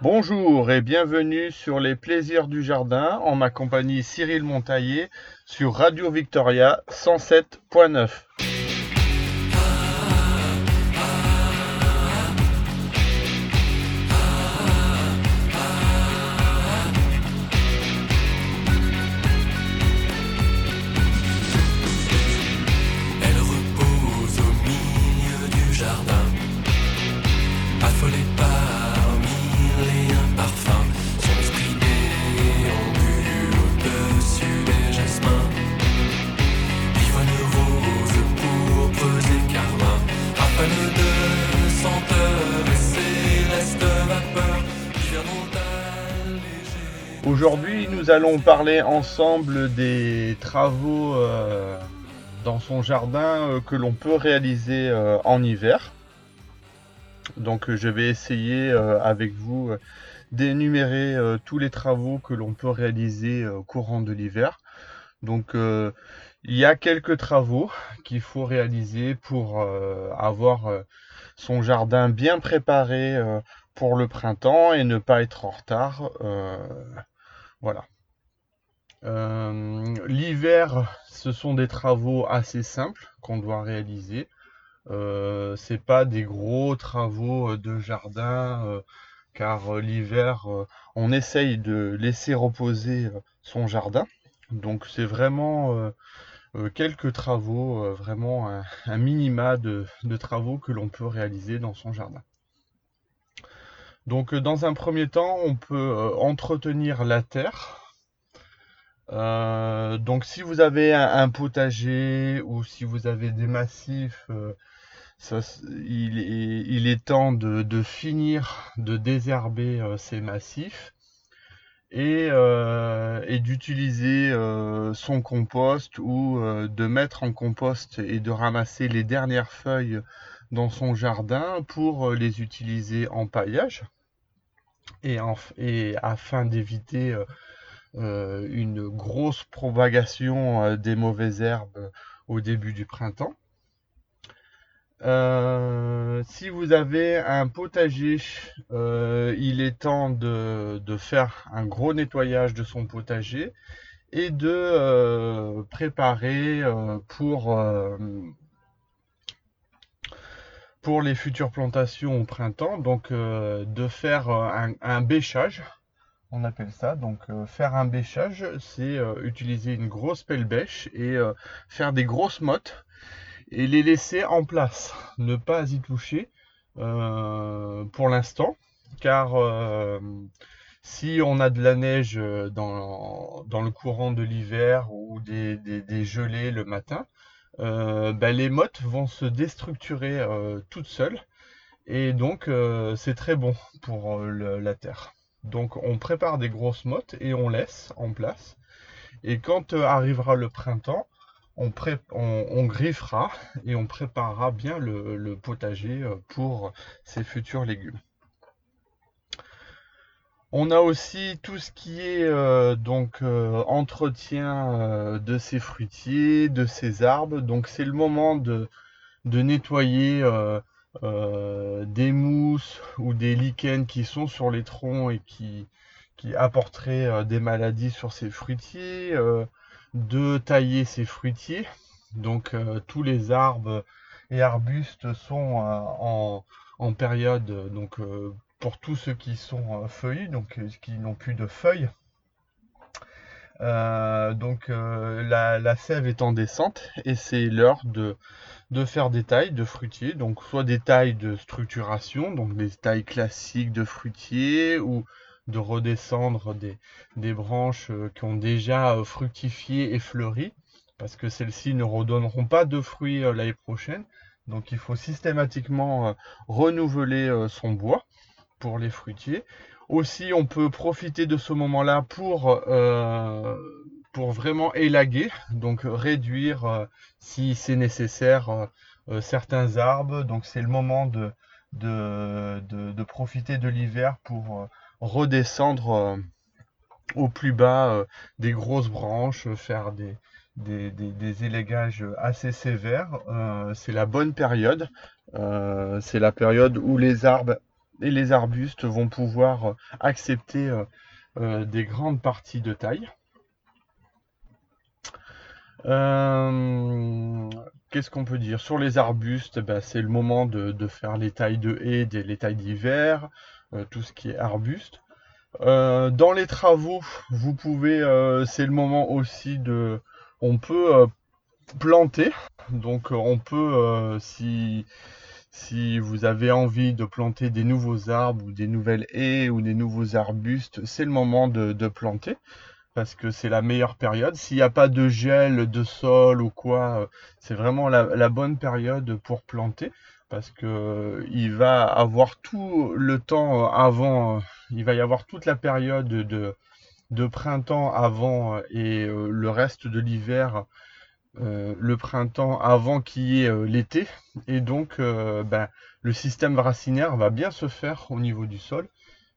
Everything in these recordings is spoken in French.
Bonjour et bienvenue sur les plaisirs du jardin en ma compagnie Cyril Montaillé sur Radio Victoria 107.9. Aujourd'hui, nous allons parler ensemble des travaux euh, dans son jardin euh, que l'on peut réaliser euh, en hiver. Donc, je vais essayer avec vous d'énumérer tous les travaux que l'on peut réaliser courant de l'hiver. Donc, il y a quelques travaux qu'il faut réaliser pour avoir son jardin bien préparé pour le printemps et ne pas être en retard. Voilà. Euh, l'hiver, ce sont des travaux assez simples qu'on doit réaliser. Euh, c'est pas des gros travaux euh, de jardin, euh, car l'hiver, on essaye de laisser reposer son jardin. Donc c'est vraiment quelques travaux, vraiment un, minima de travaux que l'on peut réaliser dans son jardin. Donc euh, dans un premier temps, on peut euh, entretenir la terre. Euh, donc si vous avez un, potager ou si vous avez des massifs, il est, temps de, finir de désherber ces massifs et, d'utiliser son compost ou de mettre en compost et de ramasser les dernières feuilles dans son jardin pour euh, les utiliser en paillage et, en- et afin d'éviter euh, euh, une grosse propagation des mauvaises herbes au début du printemps. Si vous avez un potager, il est temps de, faire un gros nettoyage de son potager et de préparer pour, pour les futures plantations au printemps, donc euh, de faire euh, un, un bêchage, on appelle ça. Donc euh, faire un bêchage, c'est euh, utiliser une grosse pelle bêche et euh, faire des grosses mottes et les laisser en place, ne pas y toucher euh, pour l'instant, car si on a de la neige dans, dans le courant de l'hiver ou des, des- des gelées le matin, euh, ben, les mottes vont se déstructurer euh, toutes seules et donc euh, c'est très bon pour la terre. Donc on prépare des grosses mottes et on laisse en place. Et quand arrivera le printemps, on, griffera et on préparera bien le, le potager pour ses futurs légumes. On a aussi tout ce qui est euh, donc euh, entretien euh, de ces fruitiers, de ces arbres. Donc c'est le moment de, nettoyer des mousses ou des lichens qui sont sur les troncs et qui, apporteraient des maladies sur ces fruitiers, de tailler ces fruitiers. Donc tous les arbres et arbustes sont en, en période, donc pour tous ceux qui sont euh, feuillus, donc euh, qui n'ont plus de feuilles. Euh, donc la, sève est en descente et c'est l'heure de, de faire des tailles de fruitiers, donc soit des tailles de structuration, donc des tailles classiques de fruitiers, ou de redescendre des, des branches qui ont déjà fructifié et fleuri, parce que celles-ci ne redonneront pas de fruits l'année prochaine. Donc il faut systématiquement renouveler son bois les fruitiers. Aussi, on peut profiter de ce moment-là pour, euh, pour vraiment élaguer, donc réduire euh, si c'est nécessaire euh, certains arbres. Donc c'est le moment de, profiter de l'hiver pour redescendre au plus bas des grosses branches, faire des, des, assez sévères, c'est la bonne période. C'est la période où les arbres les arbustes vont pouvoir euh, accepter euh, euh, des grandes parties de taille. Qu'est-ce qu'on peut dire? Sur les arbustes, ben, c'est le moment de, faire les tailles de haies, des, les tailles d'hiver, tout ce qui est arbuste. Dans les travaux, vous pouvez, c'est le moment aussi de, on peut planter. Donc, on peut, si, si vous avez envie de planter des nouveaux arbres ou des nouvelles haies ou des nouveaux arbustes, c'est le moment de, planter parce que c'est la meilleure période. S'il n'y a pas de gel de sol ou quoi, euh, c'est vraiment la, la bonne période pour planter parce que euh, il va avoir tout le temps euh, avant, il va y avoir toute la période de, de printemps avant et le reste de l'hiver, euh, le printemps avant qu'il y ait euh, l'été. Et donc, euh, ben, le système racinaire va bien se faire au niveau du sol.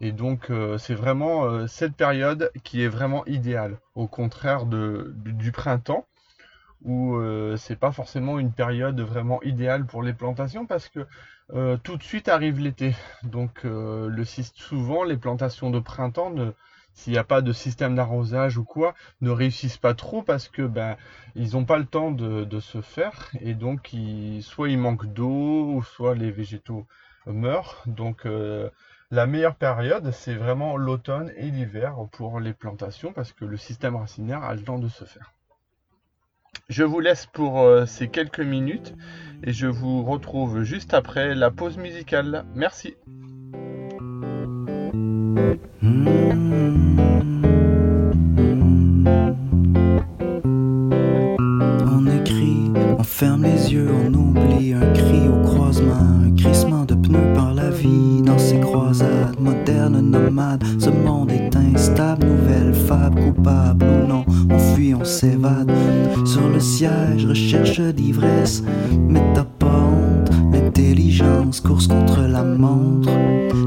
Et donc, c'est vraiment cette période qui est vraiment idéale, au contraire du, printemps, où c'est pas forcément une période vraiment idéale pour les plantations parce que tout de suite arrive l'été. Donc, le, souvent, les plantations de printemps, ne, s'il n'y a pas de système d'arrosage ou quoi, ne réussissent pas trop parce que ben, ils n'ont pas le temps de, se faire et donc soit il manque d'eau, soit les végétaux meurent. Donc, euh, la meilleure période, c'est vraiment l'automne et l'hiver pour les plantations parce que le système racinaire a le temps de se faire. Je vous laisse pour euh, ces quelques minutes et je vous retrouve juste après la pause musicale. Merci. On ferme les yeux, on oublie un cri au croisement, un crissement de pneus par la vie dans ces croisades modernes nomades. Ce monde est instable, nouvelle fable, coupable ou non, on fuit, on s'évade. Sur le siège, recherche d'ivresse, mais t'as pas honte, l'intelligence course contre la montre.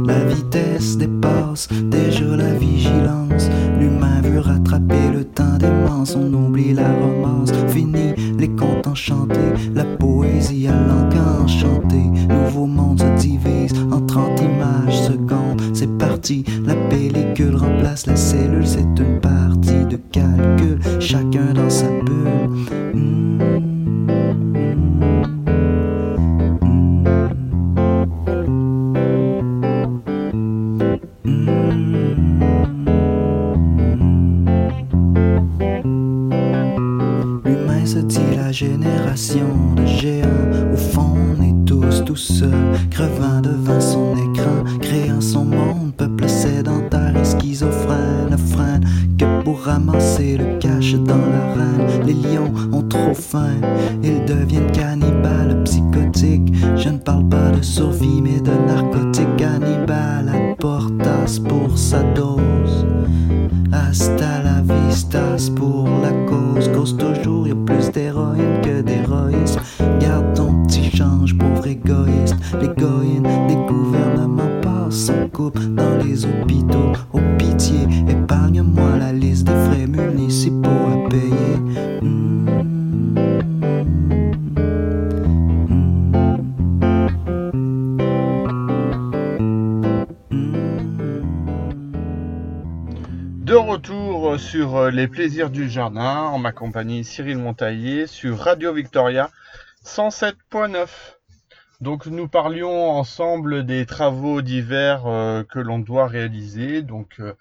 La vitesse dépasse déjà la vigilance. L'humain veut rattraper le temps démence. On oublie la. Génération de géants. Au fond, on est tous tout seuls, crevant devant son écran, créant son monde, peuple sédentaire et schizophrène, ne freine que pour ramasser le cash dans l'arène. Les lions ont trop faim, ils deviennent cannibales psychotiques. Je ne parle pas de survie, mais de narcotiques cannibales. À portas pour sa dose. Hasta la vistas pour la cause. Cause toujours, y a plus d'héroïne les plaisirs du jardin en ma compagnie Cyril Montaillé sur Radio Victoria 107.9. Donc nous parlions ensemble des travaux d'hiver euh, que l'on doit réaliser. Donc euh,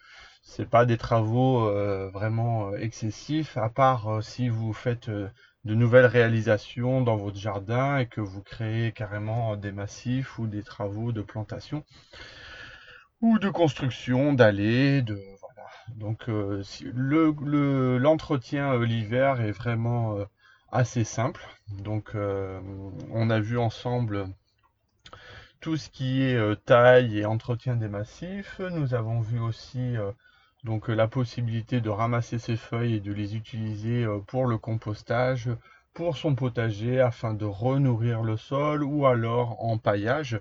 c'est pas des travaux euh, vraiment euh, excessifs, à part euh, si vous faites euh, de nouvelles réalisations dans votre jardin et que vous créez carrément des massifs ou des travaux de plantation ou de construction d'allées, de. Donc euh, l'entretien euh, l'hiver est vraiment euh, assez simple. Donc on a vu ensemble tout ce qui est taille et entretien des massifs. Nous avons vu aussi donc la possibilité de ramasser ces feuilles et de les utiliser pour le compostage, pour son potager afin de renourrir le sol ou alors en paillage.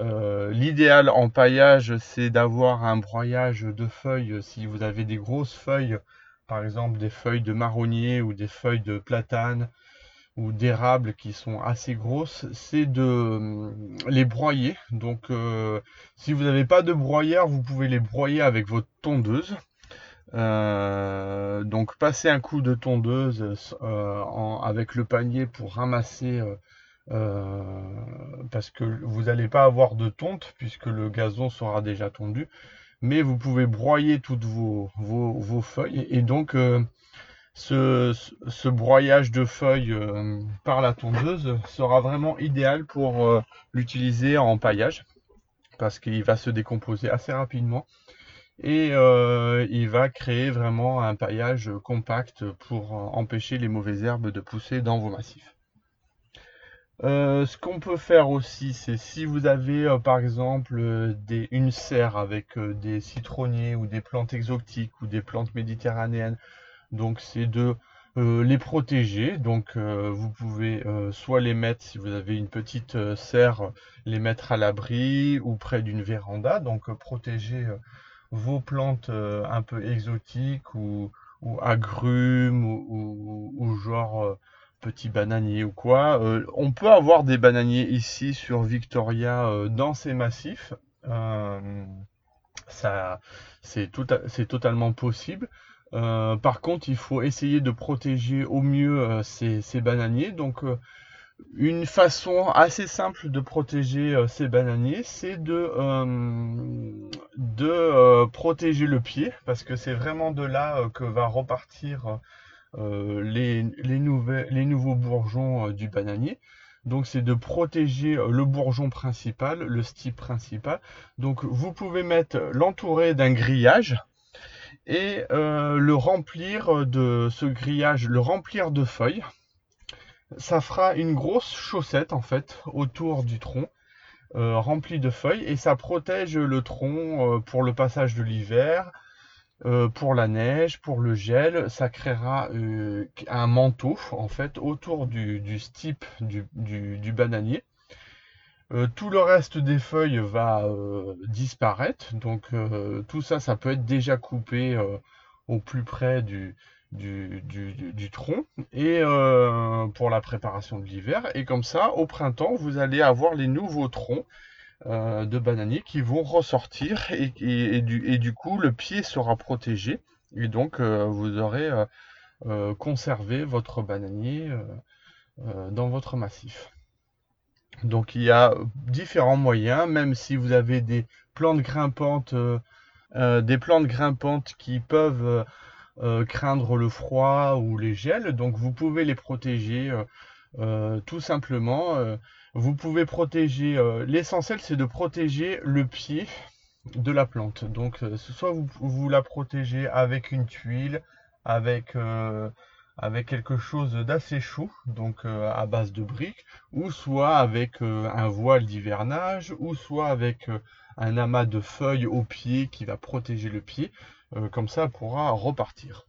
Euh, l'idéal en paillage, c'est d'avoir un broyage de feuilles. Si vous avez des grosses feuilles, par exemple des feuilles de marronnier ou des feuilles de platane ou d'érable qui sont assez grosses, c'est de euh, les broyer. Donc euh, si vous n'avez pas de broyeur, vous pouvez les broyer avec votre tondeuse. Euh, donc passer un coup de tondeuse avec le panier pour ramasser parce que vous n'allez pas avoir de tonte puisque le gazon sera déjà tondu mais vous pouvez broyer toutes vos, feuilles et donc ce, broyage de feuilles euh, par la tondeuse sera vraiment idéal pour euh, l'utiliser en paillage parce qu'il va se décomposer assez rapidement et euh, il va créer vraiment un paillage compact pour empêcher les mauvaises herbes de pousser dans vos massifs. Ce qu'on peut faire aussi, c'est si vous avez par exemple une serre avec des citronniers ou des plantes exotiques ou des plantes méditerranéennes donc c'est de euh, les protéger. Donc euh, vous pouvez euh, soit les mettre, si vous avez une petite serre, les mettre à l'abri ou près d'une véranda. Donc protéger vos plantes un peu exotiques ou, agrumes ou, genre petits bananiers ou quoi. on peut avoir des bananiers ici sur Victoria dans ces massifs. ça, c'est totalement possible. Euh, par contre, il faut essayer de protéger au mieux euh, ces, bananiers. Donc, euh, une façon assez simple de protéger ces bananiers, c'est de protéger le pied, parce que c'est vraiment de là que va repartir les, les, nouveaux bourgeons du bananier. Donc c'est de protéger le bourgeon principal, le stipe principal. Donc vous pouvez mettre l'entourer d'un grillage et euh, le remplir de ce grillage, le remplir de feuilles. Ça fera une grosse chaussette en fait autour du tronc, euh, remplie de feuilles, et ça protège le tronc euh, pour le passage de l'hiver, pour la neige, pour le gel. Ça créera un manteau en fait autour du, stipe du bananier. Euh, tout le reste des feuilles va euh, disparaître. Donc euh, tout ça, ça peut être déjà coupé au plus près du, tronc et pour la préparation de l'hiver. Et comme ça, au printemps, vous allez avoir les nouveaux troncs de bananiers qui vont ressortir et, du, coup, le pied sera protégé. Et donc, vous aurez conservé votre bananier dans votre massif. Donc il y a différents moyens, même si vous avez des plantes grimpantes, euh, euh, des plantes grimpantes qui peuvent euh, craindre le froid ou les gels, donc vous pouvez les protéger tout simplement. Vous pouvez protéger, l'essentiel c'est de protéger le pied de la plante. Donc soit vous, la protégez avec une tuile, avec avec quelque chose d'assez chaud, donc euh, à base de briques, ou soit avec euh, un voile d'hivernage, ou soit avec euh, un amas de feuilles au pied qui va protéger le pied, comme ça pourra repartir.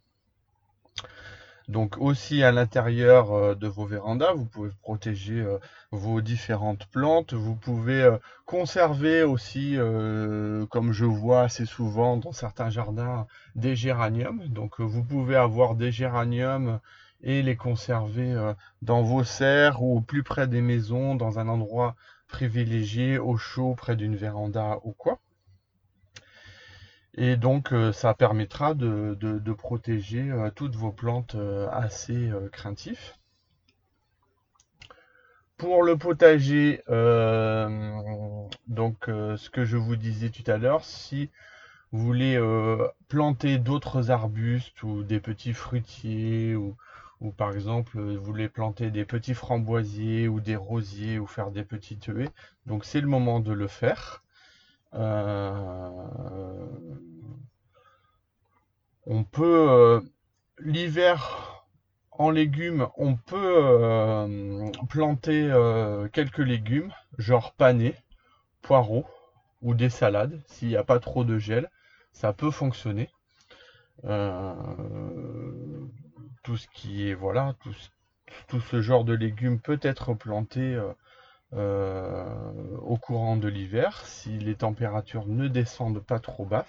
Donc aussi à l'intérieur euh, de vos vérandas, vous pouvez protéger euh, vos différentes plantes. Vous pouvez euh, conserver aussi, comme je vois assez souvent dans certains jardins, des géraniums. Donc vous pouvez avoir des géraniums et les conserver dans vos serres ou plus près des maisons, dans un endroit privilégié, au chaud, près d'une véranda ou quoi. Et donc euh, ça permettra de, protéger euh, toutes vos plantes euh, assez craintifs. Pour le potager, donc ce que je vous disais tout à l'heure, si vous voulez planter d'autres arbustes ou des petits fruitiers ou, ou, par exemple vous voulez planter des petits framboisiers ou des rosiers ou faire des petites haies, donc c'est le moment de le faire. Euh, on peut euh, l'hiver en légumes, on peut euh, planter quelques légumes, genre panais, poireaux ou des salades, s'il n'y a pas trop de gel, ça peut fonctionner. tout ce qui est voilà, tout, ce genre de légumes peut être planté au courant de l'hiver, si les températures ne descendent pas trop bas.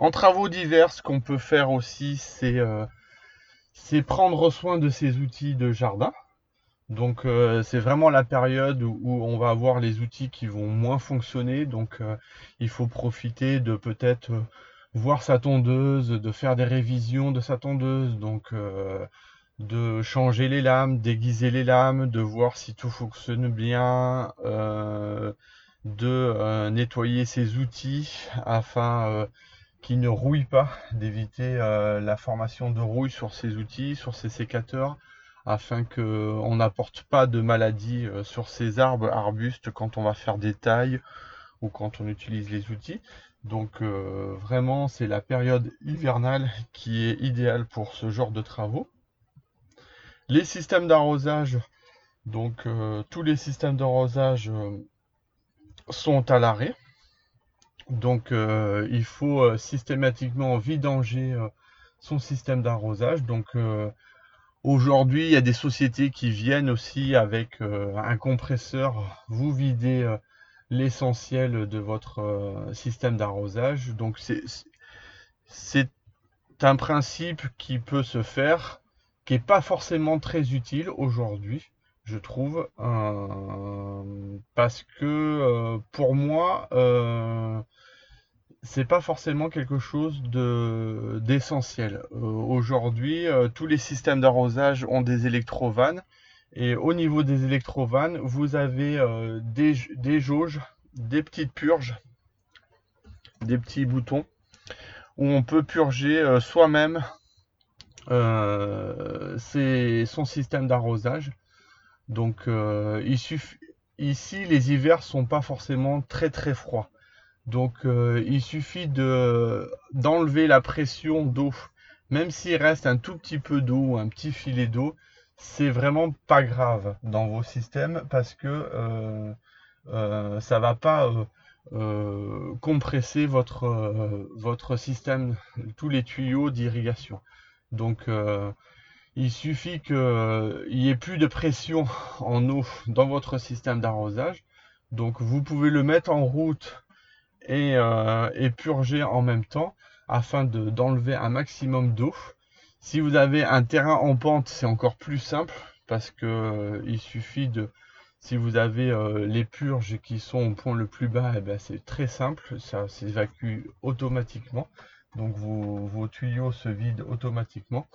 En travaux divers, ce qu'on peut faire aussi, c'est euh, prendre soin de ces outils de jardin. Donc euh, c'est vraiment la période où, on va avoir les outils qui vont moins fonctionner. Donc euh, il faut profiter de peut-être euh, voir sa tondeuse, de faire des révisions de sa tondeuse. Donc euh, de changer les lames, déguiser les lames, de voir si tout fonctionne bien, euh, de euh, nettoyer ses outils afin euh, qu'ils ne rouillent pas, d'éviter la formation de rouille sur ces outils, sur ces sécateurs, afin qu'on n'apporte pas de maladies euh, sur ces arbres, arbustes quand on va faire des tailles ou quand on utilise les outils. Donc vraiment, c'est la période hivernale qui est idéale pour ce genre de travaux. Les systèmes d'arrosage, donc euh, tous les systèmes d'arrosage euh, sont à l'arrêt. Donc euh, il faut systématiquement vidanger son système d'arrosage. Donc aujourd'hui, il y a des sociétés qui viennent aussi avec un compresseur, vous videz l'essentiel de votre système d'arrosage. Donc c'est un principe qui peut se faire, qui pas forcément très utile aujourd'hui, je trouve, euh, parce que euh, pour moi, euh, c'est pas forcément quelque chose de d'essentiel. Aujourd'hui, tous les systèmes d'arrosage ont des électrovannes, et au niveau des électrovannes, vous avez des, des jauges, des petites purges, des petits boutons où on peut purger soi-même euh, ses- son système d'arrosage. Donc euh, il suffit, ici les hivers sont pas forcément très très froids. Donc euh, il suffit de d'enlever la pression d'eau. Même s'il reste un tout petit peu d'eau un petit filet d'eau, c'est vraiment pas grave dans vos systèmes parce que ça va pas compresser votre, votre système, tous les tuyaux d'irrigation. Donc, euh, il suffit qu'il n'y ait plus de pression en eau dans votre système d'arrosage. Donc, vous pouvez le mettre en route et, euh, purger en même temps afin de, d'enlever un maximum d'eau. Si vous avez un terrain en pente, c'est encore plus simple parce que euh, il suffit de, si vous avez euh, les purges qui sont au point le plus bas, eh ben, c'est très simple, ça s'évacue automatiquement. Donc vos, vos tuyaux se vident automatiquement.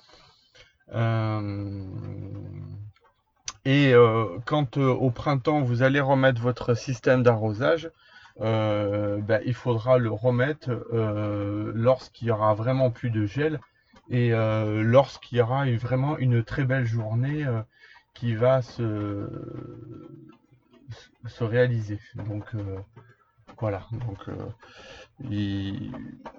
Euh, et euh, quand euh, au printemps vous allez remettre votre système d'arrosage, ben, il faudra le remettre lorsqu'il y aura vraiment plus de gel et lorsqu'il y aura vraiment une très belle journée qui va se, se réaliser. Donc voilà, donc euh, il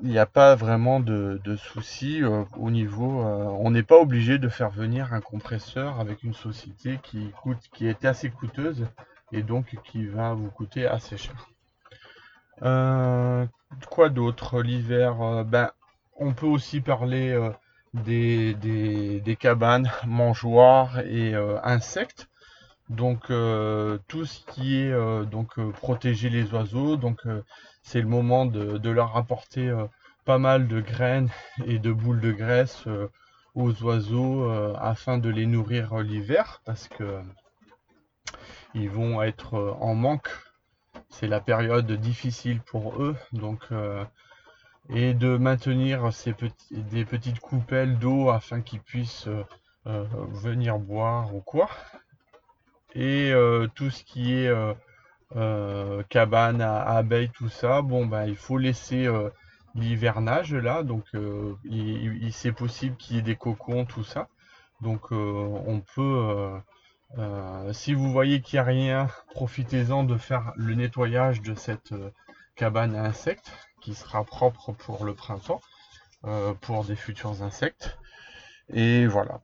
n'y a pas vraiment de, de souci euh, au niveau. euh, on n'est pas obligé de faire venir un compresseur avec une société qui coûte, qui est assez coûteuse et donc qui va vous coûter assez cher. Quoi d'autre l'hiver? ben, on peut aussi parler des, des, cabanes mangeoires et insectes. Donc euh, tout ce qui est euh, donc euh, protéger les oiseaux, donc c'est le moment de, leur apporter pas mal de graines et de boules de graisse aux oiseaux afin de les nourrir l'hiver parce que ils vont être en manque. C'est la période difficile pour eux, donc et de maintenir des petites coupelles d'eau afin qu'ils puissent venir boire ou quoi. Et euh, tout ce qui est euh, euh, cabane à, abeilles, tout ça, bon ben il faut laisser l'hivernage là, donc il, c'est possible qu'il y ait des cocons, tout ça. Donc on peut, si vous voyez qu'il n'y a rien, profitez-en de faire le nettoyage de cette cabane à insectes qui sera propre pour le printemps, pour des futurs insectes. Et voilà.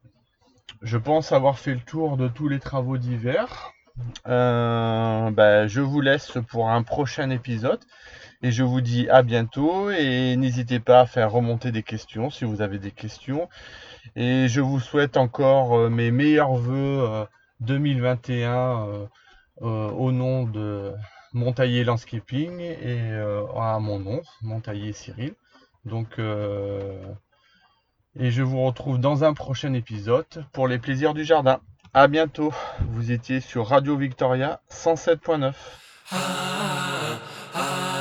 Je pense avoir fait le tour de tous les travaux d'hiver. Euh, ben, je vous laisse pour un prochain épisode et je vous dis à bientôt et n'hésitez pas à faire remonter des questions si vous avez des questions et je vous souhaite encore euh, mes meilleurs voeux euh, 2021 euh, au nom de Montaillé Landscaping et à mon nom, Montaillé Cyril. Donc, et je vous retrouve dans un prochain épisode pour les plaisirs du jardin. À bientôt. Vous étiez sur Radio Victoria 107.9. Elle